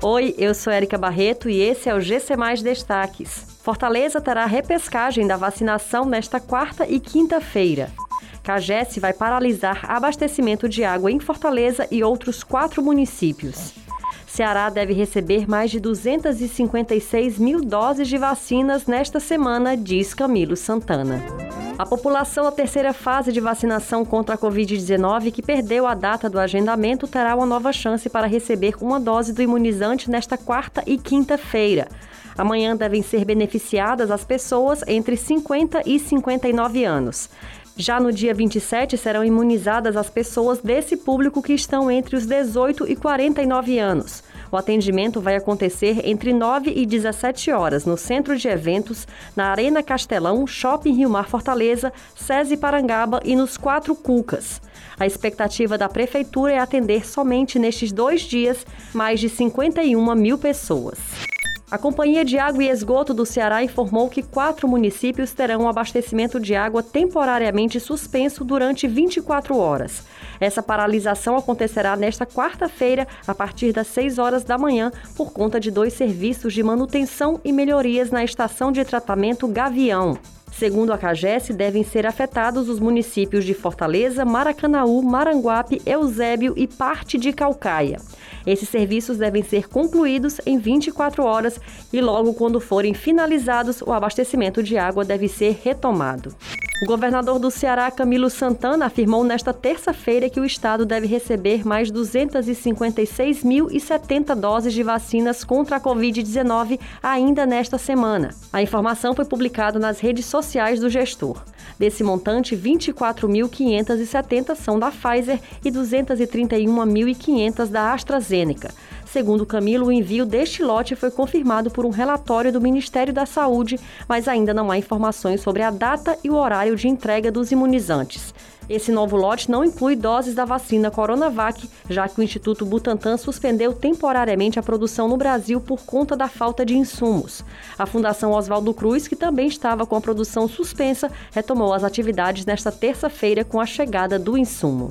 Oi, eu sou Erika Barreto e esse é o GC Mais Destaques. Fortaleza terá repescagem da vacinação nesta quarta e quinta-feira. Cagés vai paralisar abastecimento de água em Fortaleza e outros quatro municípios. Ceará deve receber mais de 256 mil doses de vacinas nesta semana, diz Camilo Santana. A população da terceira fase de vacinação contra a Covid-19, que perdeu a data do agendamento, terá uma nova chance para receber uma dose do imunizante nesta quarta e quinta-feira. Amanhã devem ser beneficiadas as pessoas entre 50 e 59 anos. Já no dia 27 serão imunizadas as pessoas desse público que estão entre os 18 e 49 anos. O atendimento vai acontecer entre 9 e 17 horas no Centro de Eventos, na Arena Castelão, Shopping Rio Mar Fortaleza, SESI Parangaba e nos Quatro Cucas. A expectativa da Prefeitura é atender somente nestes dois dias mais de 51 mil pessoas. A Companhia de Água e Esgoto do Ceará informou que quatro municípios terão um abastecimento de água temporariamente suspenso durante 24 horas. Essa paralisação acontecerá nesta quarta-feira, a partir das 6 horas da manhã, por conta de dois serviços de manutenção e melhorias na estação de tratamento Gavião. Segundo a CAGES, devem ser afetados os municípios de Fortaleza, Maracanaú, Maranguape, Eusébio e parte de Calcaia. Esses serviços devem ser concluídos em 24 horas e logo quando forem finalizados, o abastecimento de água deve ser retomado. O governador do Ceará, Camilo Santana, afirmou nesta terça-feira que o estado deve receber mais 256.070 doses de vacinas contra a Covid-19 ainda nesta semana. A informação foi publicada nas redes sociais do gestor. Desse montante, 24.570 são da Pfizer e 231.500 da AstraZeneca. Segundo Camilo, o envio deste lote foi confirmado por um relatório do Ministério da Saúde, mas ainda não há informações sobre a data e o horário de entrega dos imunizantes. Esse novo lote não inclui doses da vacina Coronavac, já que o Instituto Butantan suspendeu temporariamente a produção no Brasil por conta da falta de insumos. A Fundação Oswaldo Cruz, que também estava com a produção suspensa, retomou as atividades nesta terça-feira com a chegada do insumo.